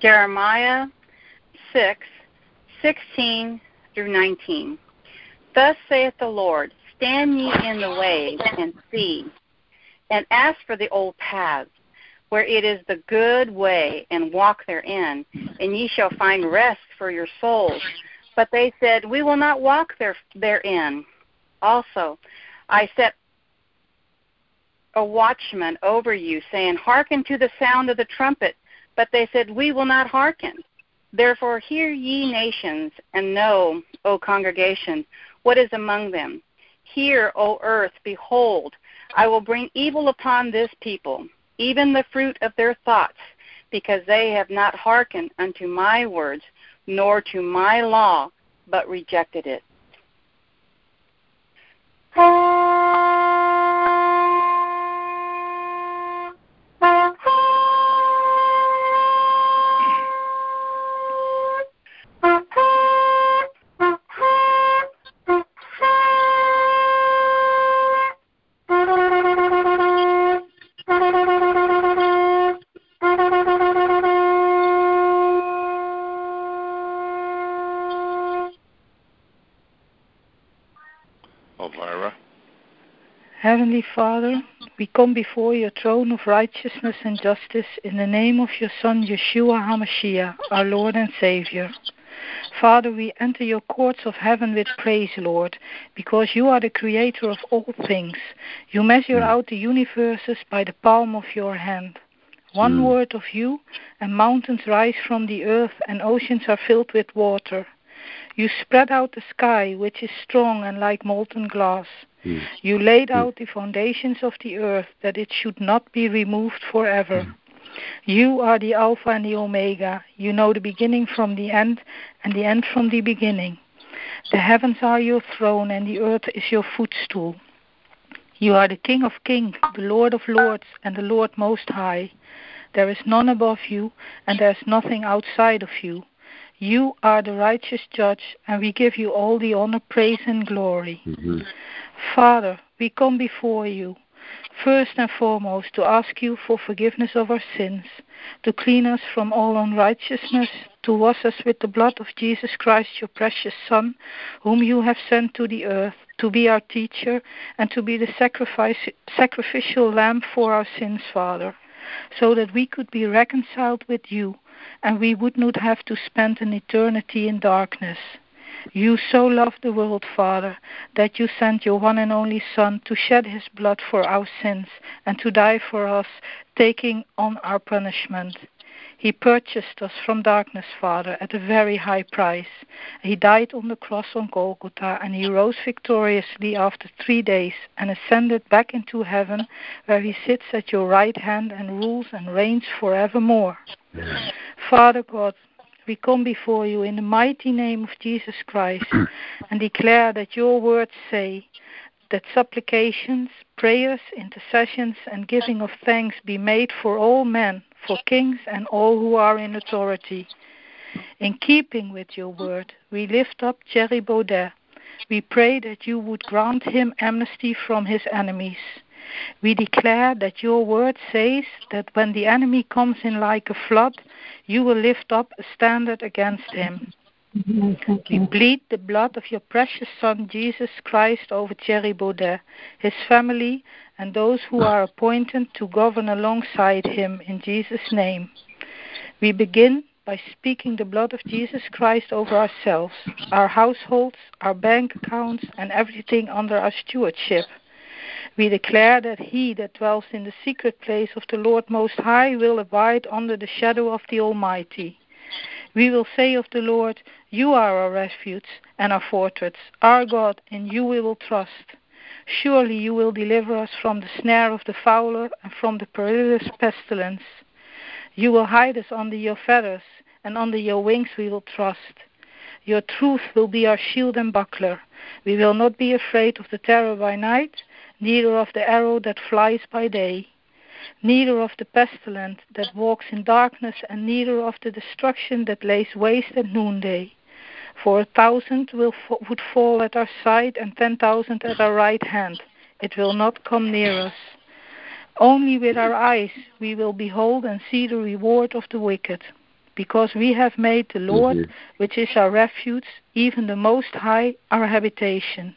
Jeremiah 6, 16 through 19. Thus saith the Lord, Stand ye in the way and see, and ask for the old paths, where it is the good way, and walk therein, and ye shall find rest for your souls. But they said, We will not walk there, therein. Also, I set a watchman over you, saying, Hearken to the sound of the trumpet. But they said, We will not hearken. Therefore, hear ye nations, and know, O congregation, what is among them. Hear, O earth, behold, I will bring evil upon this people, even the fruit of their thoughts, because they have not hearkened unto my words, nor to my law, but rejected it. Heavenly Father, we come before your throne of righteousness and justice in the name of your Son Yeshua HaMashiach, our Lord and Savior. Father, we enter your courts of heaven with praise, Lord, because you are the creator of all things. You measure out the universes by the palm of your hand. One Mm. word of you, and mountains rise from the earth, and oceans are filled with water. You spread out the sky, which is strong and like molten glass. Mm. You laid out the foundations of the earth, that it should not be removed forever. You are the Alpha and the Omega. You know the beginning from the end, and the end from the beginning. The heavens are your throne, and the earth is your footstool. You are the King of kings, the Lord of lords, and the Lord most high. There is none above you, and there is nothing outside of you. You are the righteous judge, and we give you all the honor, praise, and glory. Mhm. Father, we come before you, first and foremost to ask you for forgiveness of our sins, to clean us from all unrighteousness, to wash us with the blood of Jesus Christ, your precious Son, whom you have sent to the earth, to be our teacher, and to be the sacrifice, sacrificial lamb for our sins, Father, so that we could be reconciled with you, and we would not have to spend an eternity in darkness. You so loved the world, Father, that you sent your one and only Son to shed his blood for our sins and to die for us, taking on our punishment. He purchased us from darkness, Father, at a very high price. He died on the cross on Golgotha, and he rose victoriously after three days and ascended back into heaven, where he sits at your right hand and rules and reigns forevermore. Father God, we come before you in the mighty name of Jesus Christ and declare that your words say that supplications, prayers, intercessions, and giving of thanks be made for all men, for kings, and all who are in authority. In keeping with your word, we lift up Thierry Baudet. We pray that you would grant him amnesty from his enemies. We declare that your word says that when the enemy comes in like a flood, you will lift up a standard against him. We bleed the blood of your precious Son, Jesus Christ, over Thierry Baudet, his family, and those who are appointed to govern alongside him in Jesus' name. We begin by speaking the blood of Jesus Christ over ourselves, our households, our bank accounts, and everything under our stewardship. We declare that he that dwells in the secret place of the Lord Most High will abide under the shadow of the Almighty. We will say of the Lord, You are our refuge and our fortress, our God, in you we will trust. Surely you will deliver us from the snare of the fowler and from the perilous pestilence. You will hide us under your feathers, and under your wings we will trust. Your truth will be our shield and buckler. We will not be afraid of the terror by night, neither of the arrow that flies by day, neither of the pestilence that walks in darkness, and neither of the destruction that lays waste at noonday. For a thousand will would fall at our side, and ten thousand at our right hand. It will not come near us. Only with our eyes we will behold and see the reward of the wicked. because we have made the Lord, mm-hmm. which is our refuge, even the Most High, our habitation.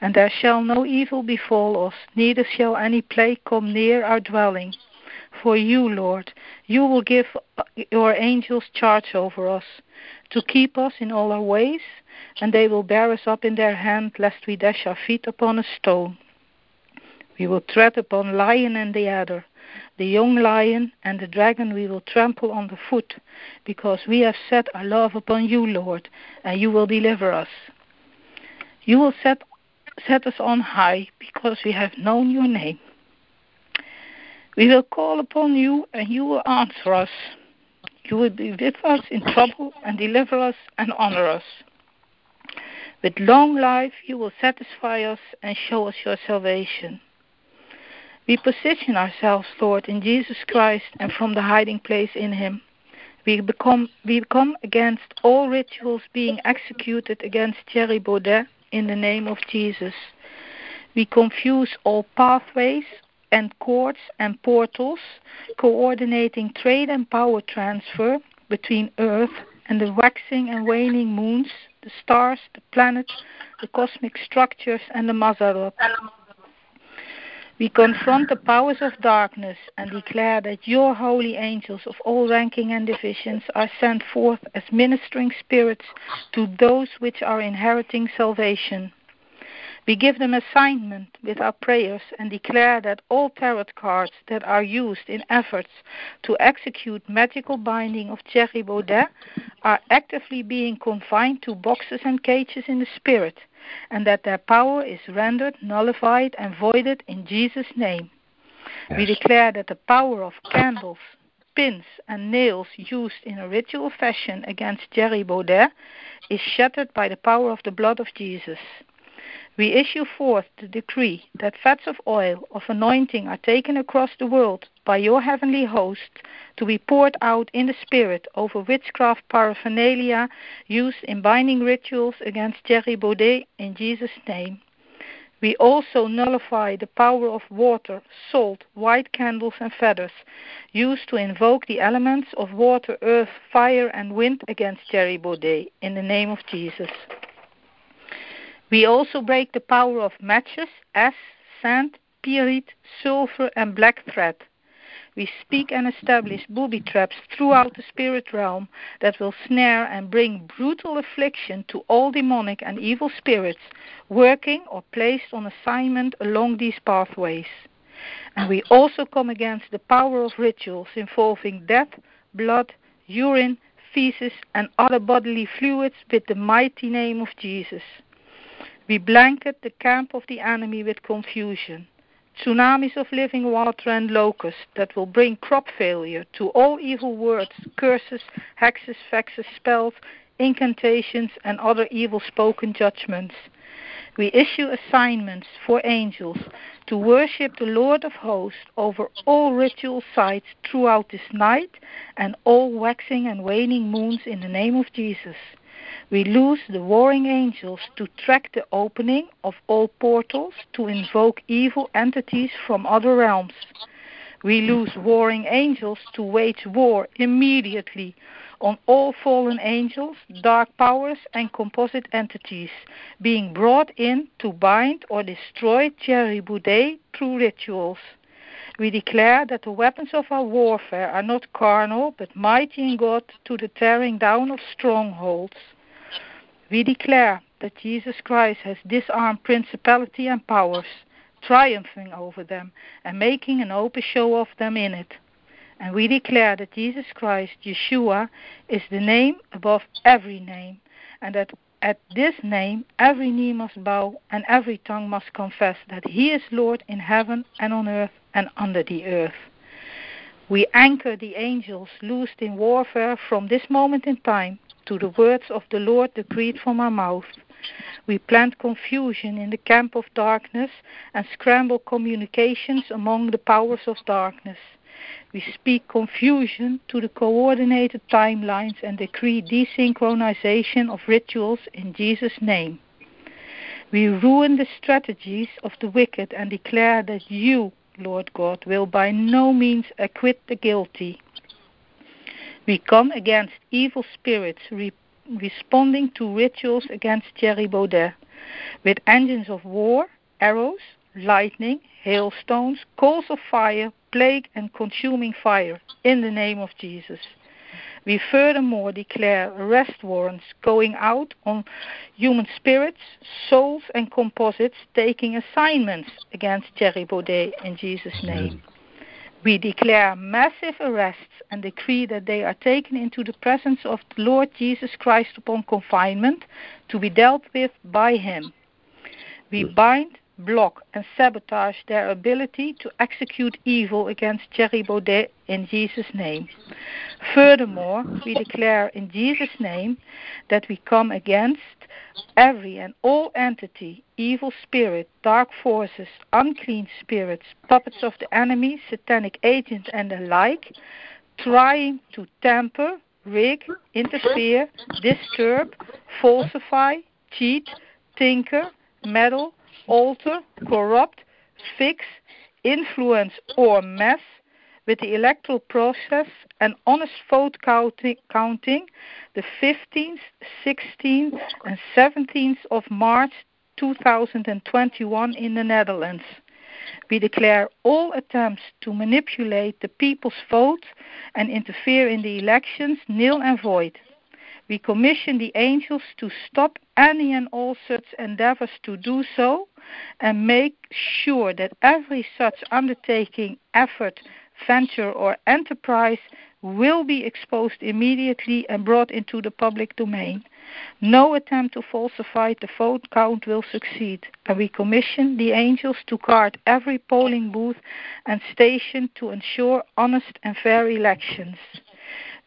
And there shall no evil befall us, neither shall any plague come near our dwelling. For you, Lord, you will give uh, your angels charge over us, to keep us in all our ways, and they will bear us up in their hand, lest we dash our feet upon a stone. We will tread upon lion and the adder, the young lion and the dragon we will trample under foot, because we have set our love upon you, Lord, and you will deliver us. You will set, set us on high, because we have known your name. We will call upon you, and you will answer us. You will be with us in trouble and deliver us and honor us. With long life, you will satisfy us and show us your salvation. We position ourselves, Lord, in Jesus Christ and from the hiding place in Him. We become, we against all rituals being executed against Thierry Baudet in the name of Jesus. We confuse all pathways and courts and portals coordinating trade and power transfer between Earth and the waxing and waning moons, the stars, the planets, the cosmic structures, and the Mazzaroth. We confront the powers of darkness and declare that your holy angels of all ranking and divisions are sent forth as ministering spirits to those which are inheriting salvation. We give them assignment with our prayers and declare that all tarot cards that are used in efforts to execute magical binding of Thierry Baudet are actively being confined to boxes and cages in the spirit, and that their power is rendered nullified and voided in Jesus' name. Yes. We declare that the power of candles, pins, and nails used in a ritual fashion against Thierry Baudet is shattered by the power of the blood of Jesus. We issue forth the decree that fats of oil of anointing are taken across the world by your heavenly host to be poured out in the Spirit over witchcraft paraphernalia used in binding rituals against Thierry Baudet in Jesus' name. We also nullify the power of water, salt, white candles, and feathers used to invoke the elements of water, earth, fire, and wind against Thierry Baudet in the name of Jesus. We also break the power of matches, ash, sand, pyrite, sulfur, and black thread. We speak and establish booby traps throughout the spirit realm that will snare and bring brutal affliction to all demonic and evil spirits working or placed on assignment along these pathways. And we also come against the power of rituals involving death, blood, urine, feces, and other bodily fluids with the mighty name of Jesus. We blanket the camp of the enemy with confusion, tsunamis of living water and locusts that will bring crop failure to all evil words, curses, hexes, vexes, spells, incantations, and other evil spoken judgments. We issue assignments for angels to worship the Lord of hosts over all ritual sites throughout this night and all waxing and waning moons in the name of Jesus. We lose the warring angels to track the opening of all portals to invoke evil entities from other realms. We lose warring angels to wage war immediately on all fallen angels, dark powers, and composite entities being brought in to bind or destroy Thierry Baudet through rituals. We declare that the weapons of our warfare are not carnal, but mighty in God to the tearing down of strongholds. We declare that Jesus Christ has disarmed principality and powers, triumphing over them and making an open show of them in it. And we declare that Jesus Christ, Yeshua, is the name above every name, and that at this name every knee must bow and every tongue must confess that he is Lord in heaven and on earth and under the earth. We anchor the angels loosed in warfare from this moment in time to the words of the Lord decreed from our mouth. We plant confusion in the camp of darkness and scramble communications among the powers of darkness. We speak confusion to the coordinated timelines and decree desynchronization of rituals in Jesus' name. We ruin the strategies of the wicked and declare that you, Lord God, will by no means acquit the guilty. We come against evil spirits re- responding to rituals against Thierry Baudet with engines of war, arrows, lightning, hailstones, coals of fire, plague, and consuming fire in the name of Jesus. We furthermore declare arrest warrants going out on human spirits, souls, and composites taking assignments against Thierry Baudet in Jesus' name. We declare massive arrests and decree that they are taken into the presence of the Lord Jesus Christ upon confinement to be dealt with by Him. We bind block, and sabotage their ability to execute evil against Thierry Baudet in Jesus' name. Furthermore, we declare in Jesus' name that we come against every and all entity, evil spirit, dark forces, unclean spirits, puppets of the enemy, satanic agents, and the like, trying to tamper, rig, interfere, disturb, falsify, cheat, tinker, meddle, alter, corrupt, fix, influence, or mess with the electoral process and honest vote counting the 15th, 16th, and 17th of March 2021 in the Netherlands. We declare all attempts to manipulate the people's vote and interfere in the elections nil and void. We commission the angels to stop any and all such endeavors to do so and make sure that every such undertaking, effort, venture, or enterprise will be exposed immediately and brought into the public domain. No attempt to falsify the vote count will succeed, and we commission the angels to guard every polling booth and station to ensure honest and fair elections.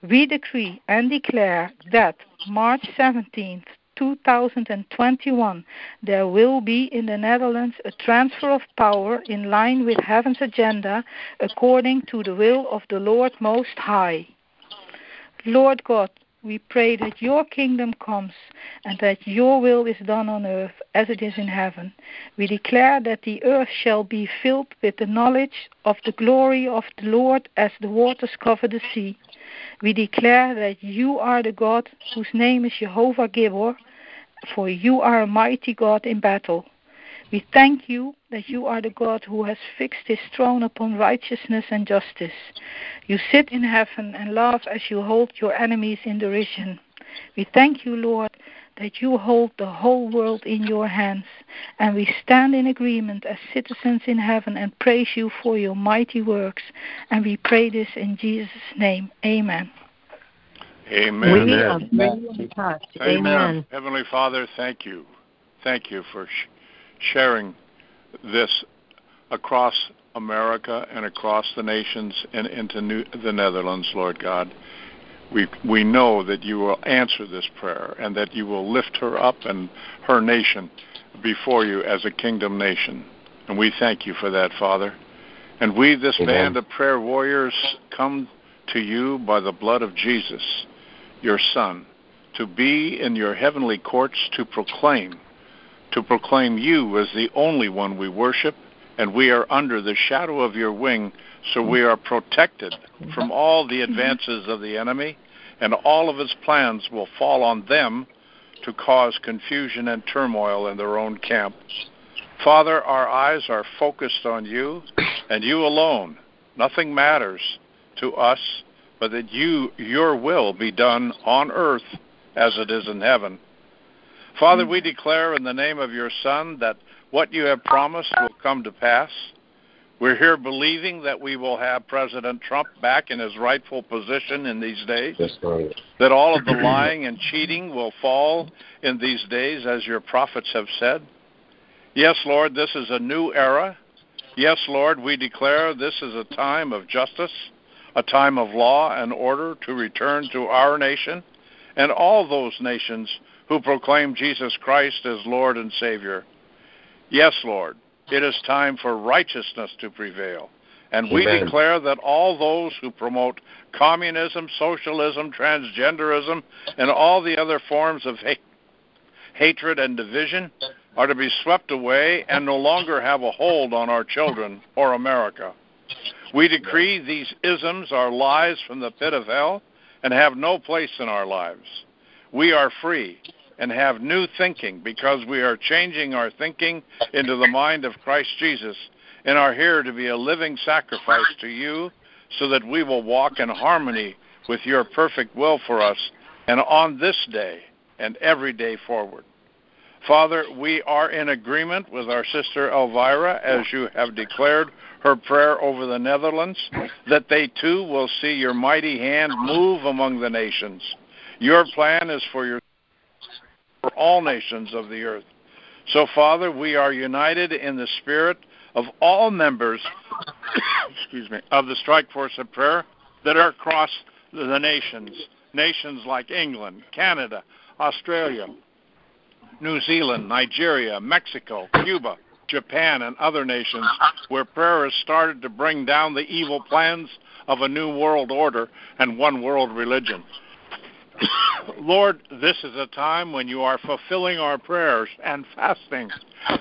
We decree and declare that March 17th, 2021, there will be in the Netherlands a transfer of power in line with heaven's agenda according to the will of the Lord Most High. Lord God, we pray that your kingdom comes and that your will is done on earth as it is in heaven. We declare that the earth shall be filled with the knowledge of the glory of the Lord as the waters cover the sea. We declare that you are the God whose name is Jehovah Gibbor, for you are a mighty God in battle. We thank you that you are the God who has fixed his throne upon righteousness and justice. You sit in heaven and laugh as you hold your enemies in derision. We thank you, Lord, that you hold the whole world in your hands, and we stand in agreement as citizens in heaven and praise you for your mighty works. And we pray this in Jesus' name. Amen. Amen. We Amen. Amen. Amen. Heavenly Father, thank you. Thank you for sh- sharing this across America and across the nations and into New- the Netherlands, Lord God we we know that you will answer this prayer and that you will lift her up and her nation before you as a kingdom nation. And we thank you for that, Father. And we, this Amen. band of prayer warriors, come to you by the blood of Jesus, your Son, to be in your heavenly courts to proclaim, to proclaim you as the only one we worship, and we are under the shadow of your wing so we are protected from all the advances of the enemy, and all of his plans will fall on them to cause confusion and turmoil in their own camp. Father, our eyes are focused on you and you alone. Nothing matters to us but that you your will be done on earth as it is in heaven. Father, mm. we declare in the name of your Son that what you have promised will come to pass. We're here believing that we will have President Trump back in his rightful position in these days. right. That all of the lying and cheating will fall in these days, as your prophets have said. Yes, Lord, this is a new era. Yes, Lord, we declare this is a time of justice, a time of law and order to return to our nation and all those nations who proclaim Jesus Christ as Lord and Savior. Yes, Lord, it is time for righteousness to prevail. And we Amen. declare that all those who promote communism, socialism, transgenderism, and all the other forms of hate, hatred and division are to be swept away and no longer have a hold on our children or America. We decree these isms are lies from the pit of hell, and have no place in our lives. We are free and have new thinking because we are changing our thinking into the mind of Christ Jesus and are here to be a living sacrifice to you so that we will walk in harmony with your perfect will for us and on this day and every day forward. Father, we are in agreement with our sister Elvira as you have declared her prayer over the Netherlands, that they too will see your mighty hand move among the nations. Your plan is for your for all nations of the earth. So, Father, we are united in the spirit of all members, excuse me, of the Strike Force of Prayer that are across the nations, nations like England, Canada, Australia, New Zealand, Nigeria, Mexico, Cuba, Japan, and other nations where prayer has started to bring down the evil plans of a new world order and one world religion. Lord, this is a time when you are fulfilling our prayers and fasting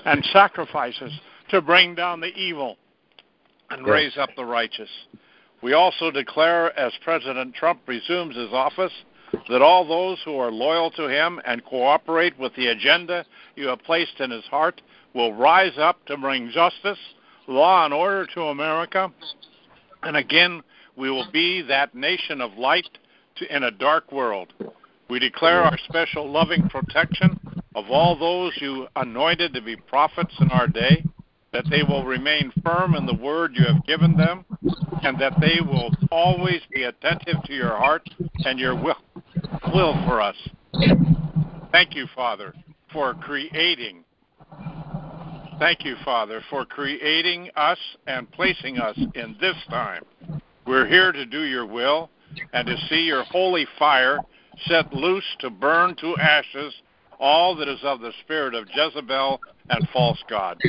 and sacrifices to bring down the evil and raise up the righteous. We also declare, as President Trump resumes his office, that all those who are loyal to him and cooperate with the agenda you have placed in his heart will rise up to bring justice, law, and order to America. And again, we will be that nation of light in a dark world. We declare our special loving protection of all those you anointed to be prophets in our day, that they will remain firm in the word you have given them, and that they will always be attentive to your heart and your will, will for us. Thank you, Father, for creating. Thank you, Father, for creating us and placing us in this time. We're here to do your will and to see your holy fire set loose to burn to ashes all that is of the spirit of Jezebel and false gods.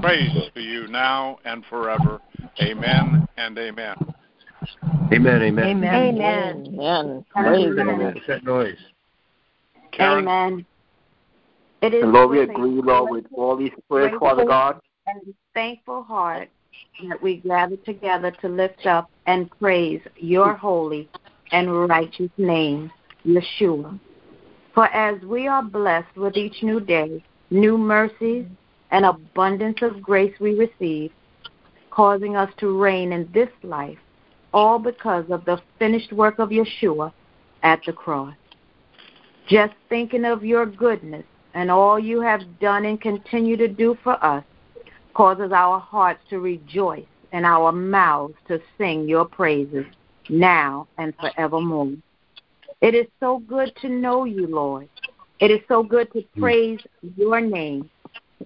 Praise to you now and forever. Amen and amen. Amen, amen. Amen. Amen. amen. Praise amen. That noise. Karen? Amen. It is and Lord, we agree, Lord, with all these prayers, Father God. And thankful heart that we gather together to lift up and praise your holy and righteous name, Yeshua. For as we are blessed with each new day, new mercies and abundance of grace we receive, causing us to reign in this life, all because of the finished work of Yeshua at the cross. Just thinking of your goodness and all you have done and continue to do for us causes our hearts to rejoice and our mouths to sing your praises now and forevermore. It is so good to know you, Lord. It is so good to hmm. praise your name.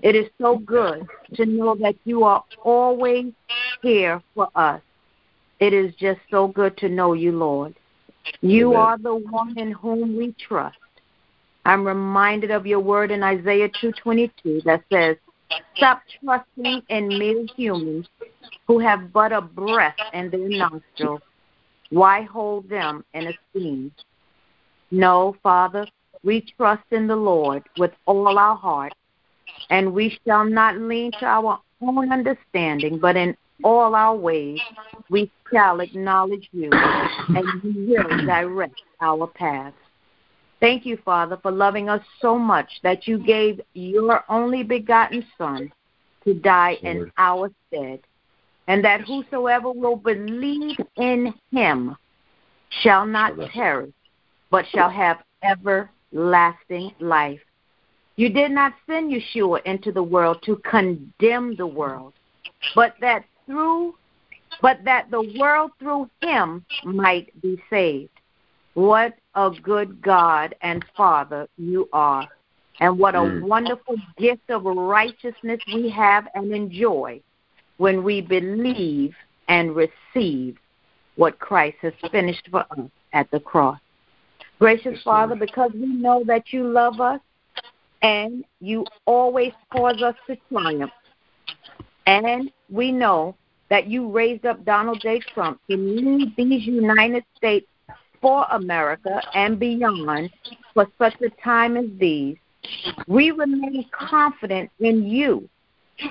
It is so good to know that you are always here for us. It is just so good to know you, Lord. You Amen. are the one in whom we trust. I'm reminded of your word in Isaiah 2:22 that says, "Stop trusting in mere humans who have but a breath in their nostrils. Why hold them in esteem?" No, Father, we trust in the Lord with all our heart, and we shall not lean to our own understanding, but in all our ways we shall acknowledge you, and you will direct our paths. Thank you, Father, for loving us so much that you gave your only begotten Son to die Lord. in our stead, and that whosoever will believe in him shall not perish, but shall have everlasting life. You did not send Yeshua into the world to condemn the world, but that through but that the world through him might be saved. What a good God and Father you are. And what a mm. wonderful gift of righteousness we have and enjoy when we believe and receive what Christ has finished for us at the cross. Gracious Father, because we know that you love us and you always cause us to triumph. And we know that you raised up Donald J. Trump to lead these United States for America and beyond for such a time as these, we remain confident in you,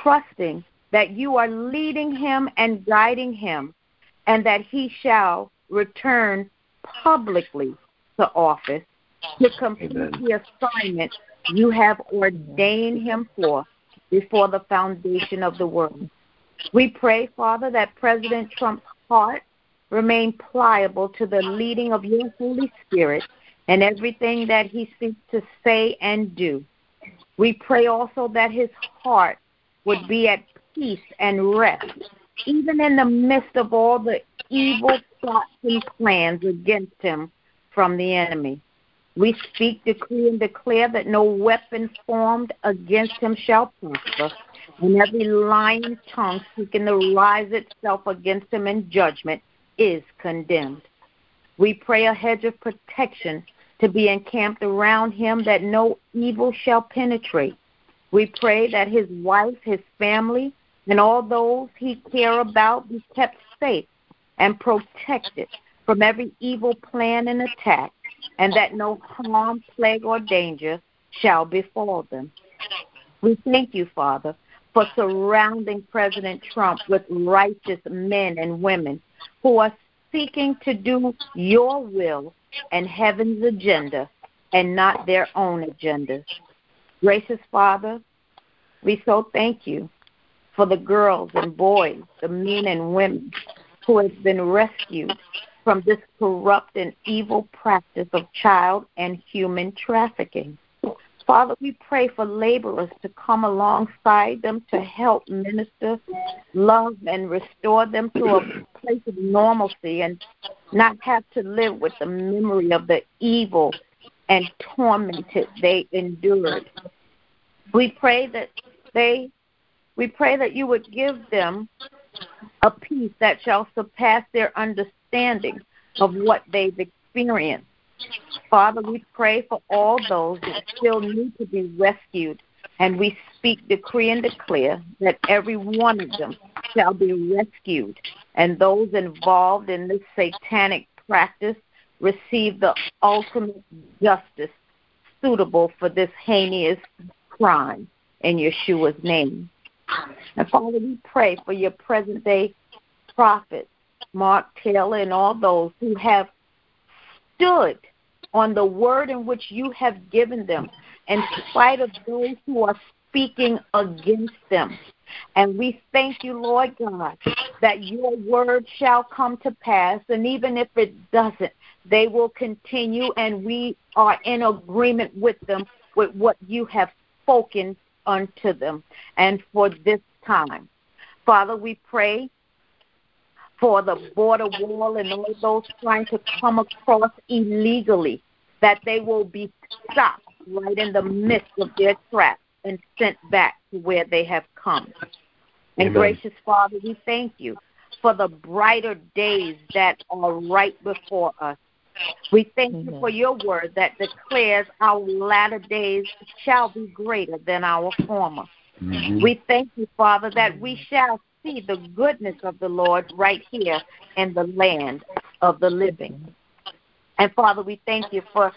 trusting that you are leading him and guiding him, and that he shall return publicly to office to complete Amen. the assignment you have ordained him for before the foundation of the world. We pray, Father, that President Trump's heart remain pliable to the leading of your Holy Spirit and everything that he seeks to say and do. We pray also that his heart would be at peace and rest, even in the midst of all the evil plots and plans against him from the enemy. We speak, decree, and declare that no weapon formed against him shall prosper, and every lying tongue seeking to rise itself against him in judgment is condemned. We pray a hedge of protection to be encamped around him that no evil shall penetrate. We pray that his wife, his family, and all those he care about be kept safe and protected from every evil plan and attack, and that no harm, plague, or danger shall befall them. We thank you, Father, for surrounding President Trump with righteous men and women who are seeking to do your will and heaven's agenda and not their own agendas. Gracious Father, we so thank you for the girls and boys, the men and women who have been rescued from this corrupt and evil practice of child and human trafficking. Father, we pray for laborers to come alongside them to help minister, love, and restore them to a place of normalcy and not have to live with the memory of the evil and tormented they endured. We pray that they we pray that you would give them a peace that shall surpass their understanding of what they've experienced. Father, we pray for all those that still need to be rescued, and we speak, decree, and declare that every one of them shall be rescued, and those involved in this satanic practice receive the ultimate justice suitable for this heinous crime in Yeshua's name. And Father, we pray for your present day prophets, Mark Taylor, and all those who have stood on the word in which you have given them, in spite of those who are speaking against them. And we thank you, Lord God, that your word shall come to pass. And even if it doesn't, they will continue, and we are in agreement with them with what you have spoken unto them and for this time. Father, we pray for the border wall and all those trying to come across illegally, that they will be stopped right in the midst of their trap and sent back to where they have come. And Amen. gracious Father, we thank you for the brighter days that are right before us. We thank you for your word that declares our latter days shall be greater than our former. Mhm. We thank you, Father, that we shall see the goodness of the Lord right here in the land of the living. And Father, we thank you for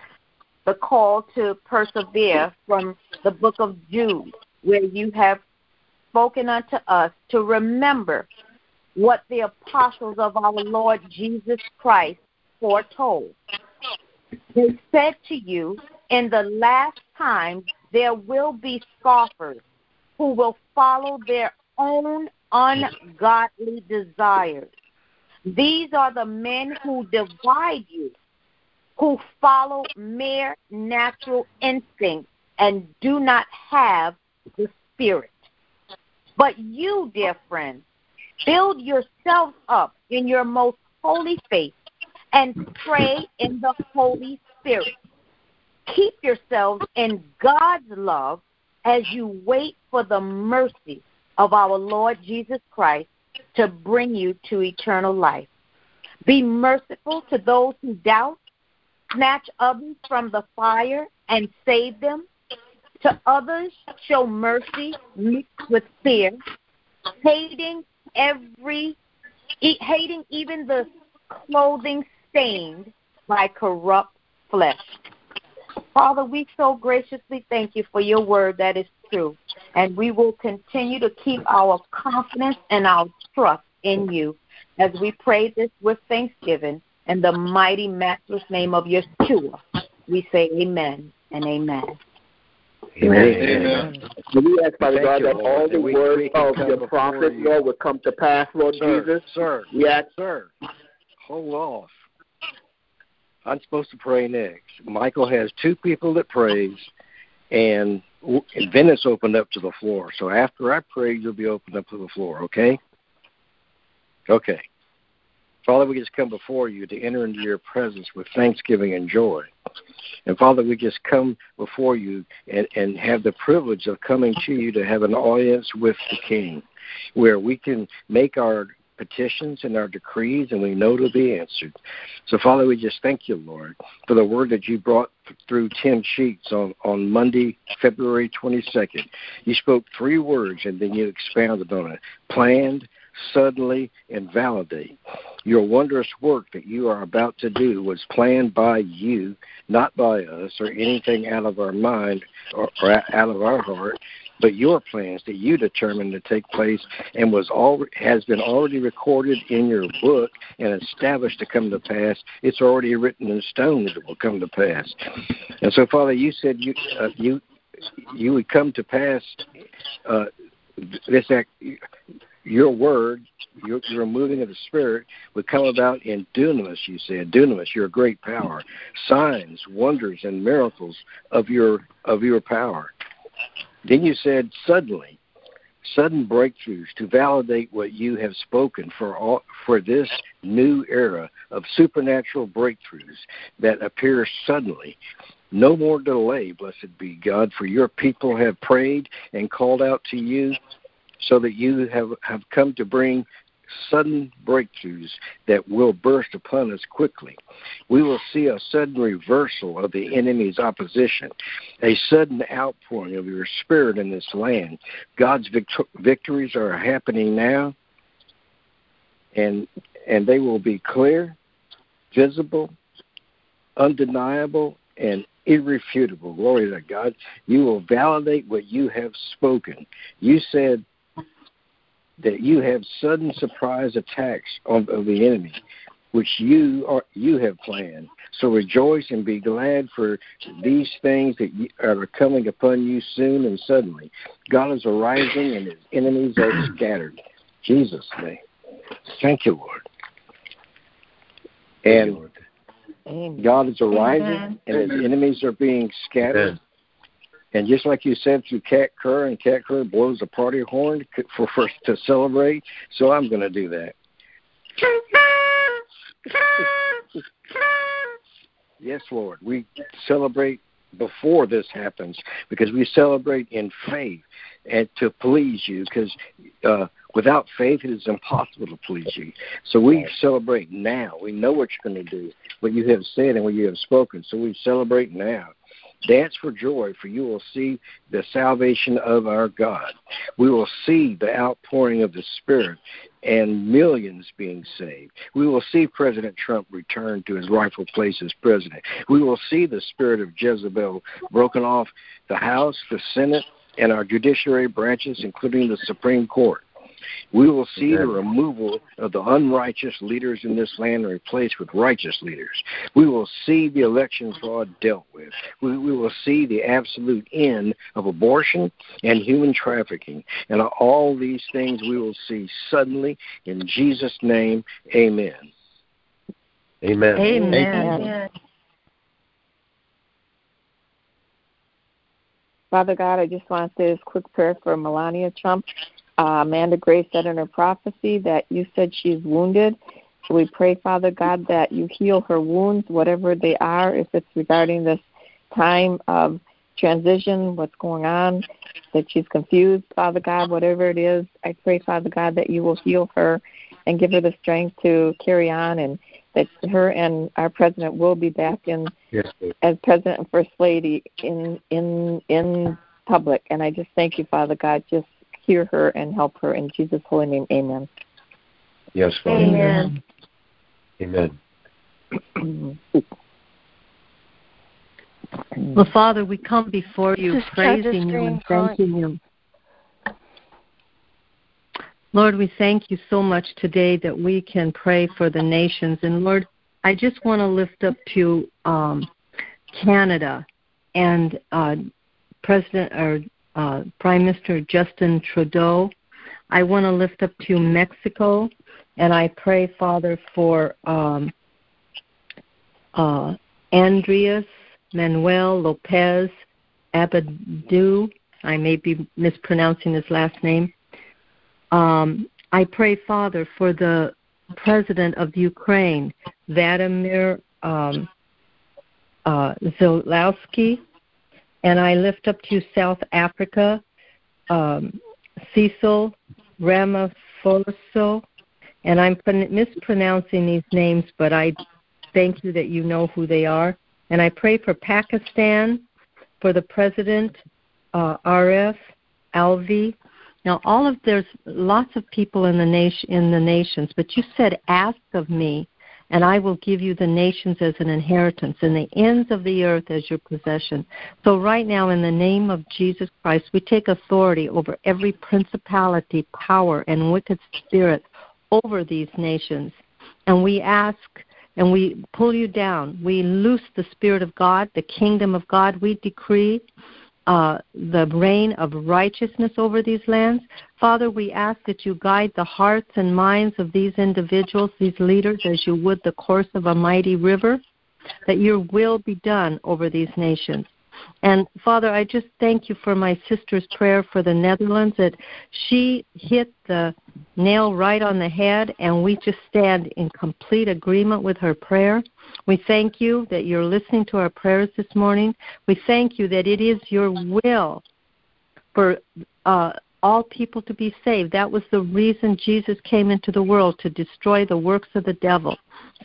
the call to persevere from the book of Jude, where you have spoken unto us to remember what the apostles of our Lord Jesus Christ foretold. They said to you, in the last times there will be scoffers who will follow their own ungodly desires. These are the men who divide you, who follow mere natural instincts and do not have the Spirit. But you, dear friends, build yourselves up in your most holy faith and pray in the Holy Spirit. Keep yourselves in God's love as you wait for the mercy of our Lord Jesus Christ to bring you to eternal life. Be merciful to those who doubt, snatch others from the fire and save them. To others, show mercy mixed with fear, hating every, hating even the clothing stained by corrupt flesh. Father, we so graciously thank you for your word that is true, and we will continue to keep our confidence and our trust in you as we pray this with thanksgiving In the mighty, matchless name of Yeshua, we say amen and amen. Amen. Amen. We ask, Father God, that all the words of your prophet, Lord, would come to pass, Lord sir, Jesus. Sir, yes. sir, hold off. I'm supposed to pray next. Michael has two people that prays, and, and then it's opened up to the floor. So after I pray, you'll be opened up to the floor, okay? Okay. Father, we just come before you to enter into your presence with thanksgiving and joy. And Father, we just come before you and, and have the privilege of coming to you to have an audience with the King, where we can make our petitions and our decrees, and we know to be answered. So, Father, we just thank you, Lord, for the word that you brought through Tim Sheets on, on Monday, February 22nd. You spoke three words, and then you expounded on it planned, suddenly, invalidate. Your wondrous work that you are about to do was planned by you, not by us or anything out of our mind or, or out of our heart, but your plans that you determined to take place and was all has been already recorded in your book and established to come to pass. It's already written in stone that it will come to pass. And so, Father, you said you uh, you you would come to pass uh, this act your word, your, your moving of the Spirit would come about in dunamis, you said. Dunamis, your great power. Signs, wonders, and miracles of your of your power. Then you said suddenly, sudden breakthroughs to validate what you have spoken for all for this new era of supernatural breakthroughs that appear suddenly. No more delay, blessed be God, for your people have prayed and called out to you so that you have, have come to bring sudden breakthroughs that will burst upon us quickly. We will see a sudden reversal of the enemy's opposition, a sudden outpouring of your spirit in this land. God's victor- victories are happening now, and and they will be clear, visible, undeniable, and irrefutable. Glory to God. You will validate what you have spoken. You said that you have sudden surprise attacks of, of the enemy, which you are you have planned. So rejoice and be glad for these things that you, are coming upon you soon and suddenly. God is arising and his enemies are scattered. Jesus' name. Thank you, Lord. And God is arising and his enemies are being scattered. Amen. And just like you said through Kat Kerr, and Kat Kerr blows a party horn for, for to celebrate, so I'm going to do that. yes, Lord. We celebrate before this happens because we celebrate in faith and to please you because uh, without faith it is impossible to please you. So we celebrate now. We know what you're going to do, what you have said and what you have spoken. So we celebrate now. Dance for joy, for you will see the salvation of our God. We will see the outpouring of the Spirit and millions being saved. We will see President Trump return to his rightful place as president. We will see the spirit of Jezebel broken off the House, the Senate, and our judiciary branches, including the Supreme Court. We will see the removal of the unrighteous leaders in this land and replaced with righteous leaders. We will see the election fraud dealt with. We, we will see the absolute end of abortion and human trafficking. And all these things we will see suddenly in Jesus' name. Amen. Amen. Amen. Amen. Father God, I just want to say this quick prayer for Melania Trump. Uh, Amanda Grace said in her prophecy that you said she's wounded. So we pray, Father God, that you heal her wounds, whatever they are, if it's regarding this time of transition, what's going on, that she's confused, Father God, whatever it is. I pray, Father God, that you will heal her and give her the strength to carry on and that her and our president will be back in yes, as president and first lady in in in public. And I just thank you, Father God, just hear her and help her in Jesus' holy name. Amen. Yes, Father. Amen. Amen. Well, Father, we come before you Just praising you and thanking you. Lord, we thank you so much today that we can pray for the nations. And Lord, I just want to lift up to um, Canada and uh, President or uh, Prime Minister Justin Trudeau. I want to lift up to Mexico, and I pray, Father, for um, uh, Andreas Manuel Lopez Abadu. I may be mispronouncing his last name. Um, I pray, Father, for the president of Ukraine, Vladimir um, uh, Zelensky, and I lift up to South Africa, um, Cecil Ramaphosa, and I'm mispronouncing these names, but I thank you that you know who they are. And I pray for Pakistan, for the president, uh, Arif Alvi. Now, all of there's lots of people in the nation in the nations, but you said, "Ask of me, and I will give you the nations as an inheritance, and the ends of the earth as your possession." So, right now, in the name of Jesus Christ, we take authority over every principality, power, and wicked spirit over these nations, and we ask and we pull you down. We loose the Spirit of God, the kingdom of God. We decree uh, the reign of righteousness over these lands. Father, we ask that you guide the hearts and minds of these individuals, these leaders, as you would the course of a mighty river, that your will be done over these nations. And Father, I just thank you for my sister's prayer for the Netherlands that she hit the nail right on the head, and we just stand in complete agreement with her prayer. We thank you that you're listening to our prayers this morning. We thank you that it is your will for uh, all people to be saved. That was the reason Jesus came into the world to destroy the works of the devil.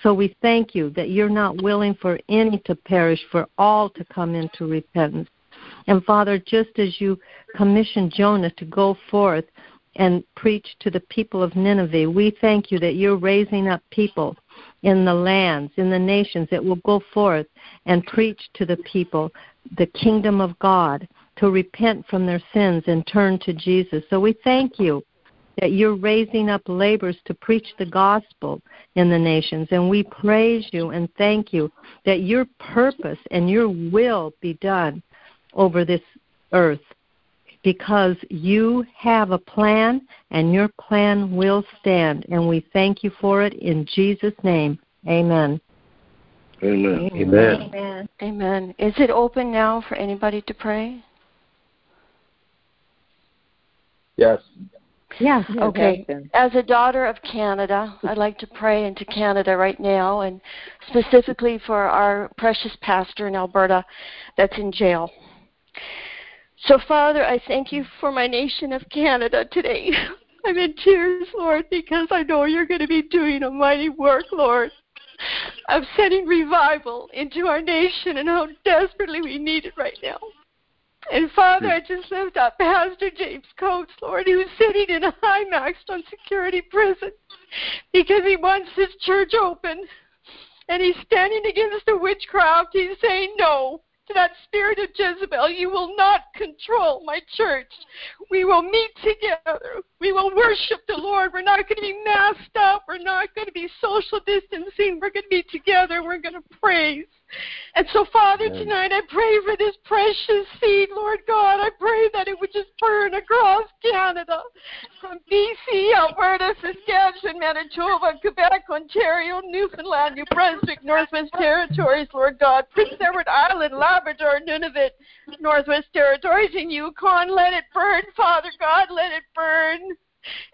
So we thank you that you're not willing for any to perish, for all to come into repentance. And Father, just as you commissioned Jonah to go forth and preach to the people of Nineveh, we thank you that you're raising up people in the lands, in the nations that will go forth and preach to the people the kingdom of God to repent from their sins and turn to Jesus. So we thank you that you're raising up laborers to preach the gospel in the nations. And we praise you and thank you that your purpose and your will be done over this earth because you have a plan and your plan will stand. And we thank you for it in Jesus' name. Amen. Amen. Amen. Amen. Amen. Is it open now for anybody to pray? Yes. Yeah. Okay. As a daughter of Canada, I'd like to pray into Canada right now and specifically for our precious pastor in Alberta that's in jail. So, Father, I thank you for my nation of Canada today. I'm in tears, Lord, because I know you're going to be doing a mighty work, Lord, of sending revival into our nation and how desperately we need it right now. And Father, I just lift up Pastor James Coates, Lord, who's sitting in a high maximum security prison because he wants his church open. And he's standing against the witchcraft. He's saying no to that spirit of Jezebel. You will not control my church. We will meet together. We will worship the Lord. We're not going to be masked up. We're not going to be social distancing. We're going to be together. We're going to praise. And so, Father, Amen. tonight I pray for this precious seed, Lord God. I pray that it would just burn across Canada, from BC, Alberta, Saskatchewan, Manitoba, Quebec, Ontario, Newfoundland, New Brunswick, Northwest Territories, Lord God, Prince Edward Island, Labrador, Nunavut, Northwest Territories, and Yukon. Let it burn, Father God. Let it burn.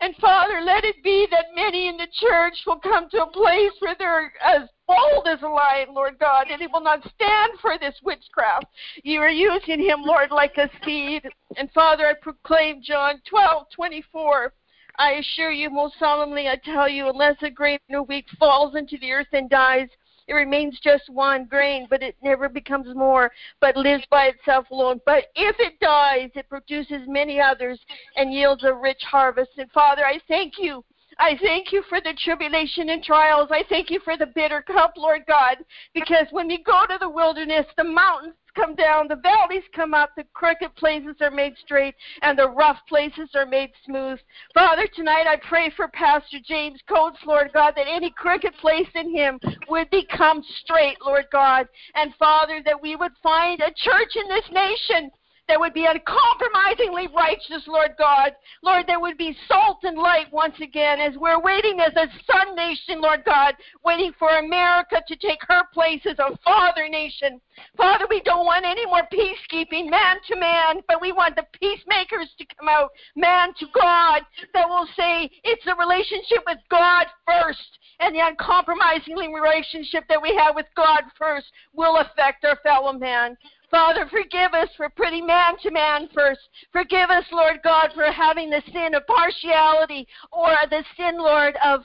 And Father, let it be that many in the church will come to a place where they're as bold as a lion, Lord God, and he will not stand for this witchcraft. You are using him, Lord, like a seed. And Father, I proclaim John 12, 24. I assure you most solemnly, I tell you, unless a grain of wheat falls into the earth and dies, it remains just one grain, but it never becomes more, but lives by itself alone. But if it dies, it produces many others and yields a rich harvest. And Father, I thank you I thank you for the tribulation and trials. I thank you for the bitter cup, Lord God, because when we go to the wilderness, the mountains come down, the valleys come up, the crooked places are made straight, and the rough places are made smooth. Father, tonight I pray for Pastor James Coates, Lord God, that any crooked place in him would become straight, Lord God. And Father, that we would find a church in this nation that would be uncompromisingly righteous, Lord God. Lord, there would be salt and light once again as we're waiting as a son nation, Lord God, waiting for America to take her place as a father nation. Father, we don't want any more peacekeeping, man to man, but we want the peacemakers to come out, man to God, that will say it's a relationship with God first and the uncompromisingly relationship that we have with God first will affect our fellow man. Father, forgive us for putting man to man first. Forgive us, Lord God, for having the sin of partiality or the sin, Lord, of,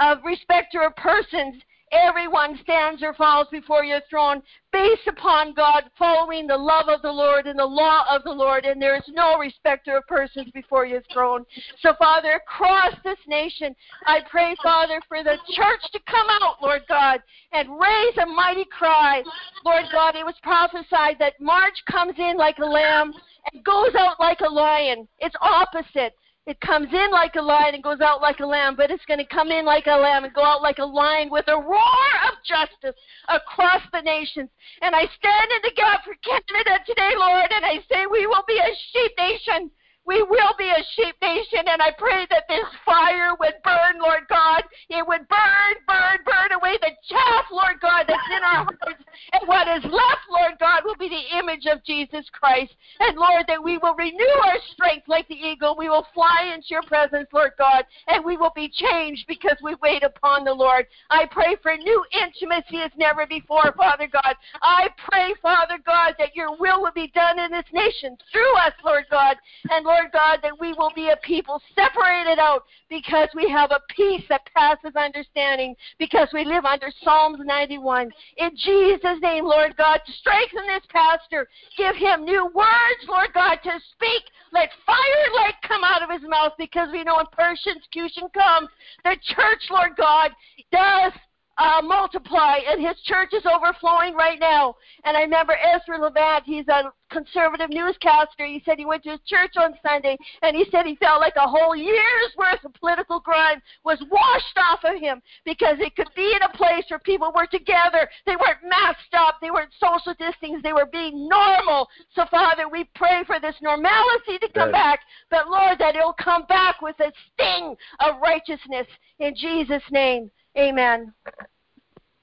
of respect to persons Everyone stands or falls before your throne based upon God, following the love of the Lord and the law of the Lord, and there is no respecter of persons before your throne. So, Father, across this nation, I pray, Father, for the church to come out, Lord God, and raise a mighty cry. Lord God, it was prophesied that March comes in like a lamb and goes out like a lion. It's opposite. It comes in like a lion and goes out like a lamb, but it's going to come in like a lamb and go out like a lion with a roar of justice across the nations. And I stand in the gap for Canada today, Lord, and I say we will be a sheep nation. We will be a sheep nation, and I pray that this fire would burn, Lord God. It would burn, burn, burn away the chaff, Lord God, that's in our hearts. And what is left, Lord God, will be the image of Jesus Christ. And Lord, that we will renew our strength like the eagle. We will fly into your presence, Lord God, and we will be changed because we wait upon the Lord. I pray for new intimacy as never before, Father God. I pray, Father God, that your will will be done in this nation through us, Lord God. And Lord God, that we will be a people separated out because we have a peace that passes understanding, because we live under Psalms 91. In Jesus' name, Lord God, strengthen this pastor. Give him new words, Lord God, to speak. Let fire light come out of his mouth because we know when persecution comes, the church, Lord God, does uh, multiply, and his church is overflowing right now. And I remember Ezra Levant, he's a conservative newscaster. He said he went to his church on Sunday, and he said he felt like a whole year's worth of political grime was washed off of him because it could be in a place where people were together. They weren't masked up, they weren't social distancing, they were being normal. So, Father, we pray for this normalcy to come yes. back, but Lord, that it'll come back with a sting of righteousness in Jesus' name. Amen.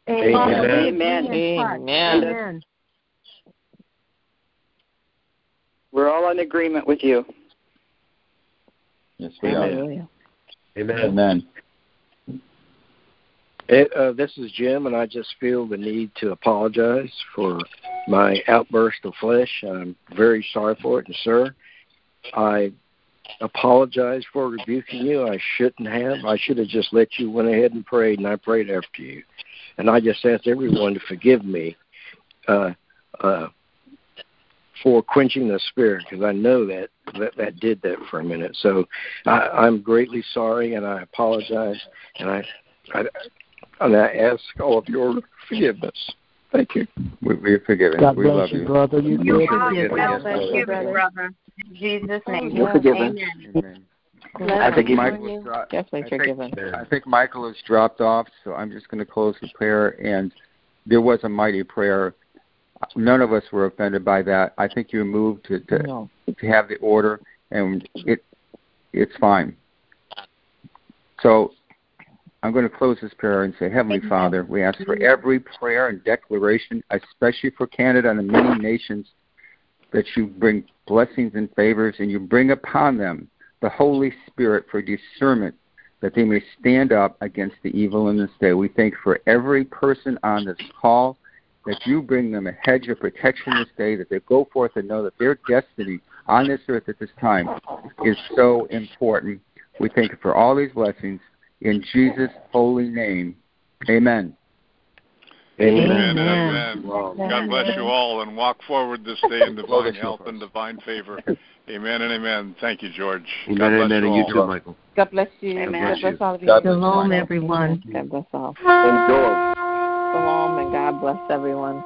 Amen. Amen. Amen. Amen. We're all in agreement with you. Yes, we Amen. are. Amen. Amen. It, uh, this is Jim, and I just feel the need to apologize for my outburst of flesh. I'm very sorry for it, and sir, I apologize for rebuking you. I shouldn't have. I should have just let you went ahead and prayed, and I prayed after you. And I just asked everyone to forgive me uh, uh, for quenching the spirit, because I know that, that that did that for a minute. So I, I'm greatly sorry, and I apologize, and I, I and I ask all of your forgiveness. Thank you. We, we're forgiven. God we bless love you, you. brother. You, you good. God bless you, brother. In Jesus' name. You're forgiven. Amen. I think Michael has dro- Definitely I think, forgiven. I think Michael has dropped off, so I'm just going to close the prayer. And there was a mighty prayer. None of us were offended by that. I think you moved to to, No. to have the order, and it it's fine. So I'm going to close this prayer and say, Heavenly Father, we ask for every prayer and declaration, especially for Canada and the many nations, that you bring blessings and favors and you bring upon them the Holy Spirit for discernment that they may stand up against the evil in this day. We thank for every person on this call that you bring them a hedge of protection this day, that they go forth and know that their destiny on this earth at this time is so important. We thank you for all these blessings in Jesus' holy name. Amen. Amen. Amen. amen. God bless you all and walk forward this day in divine health and divine favor. Amen and amen. Thank you, George. Amen, God bless amen, you and you all. too, Michael. God bless you. Amen. God bless all of you. God bless Shalom, you. everyone. God bless all. Enjoy. Shalom, and God bless everyone.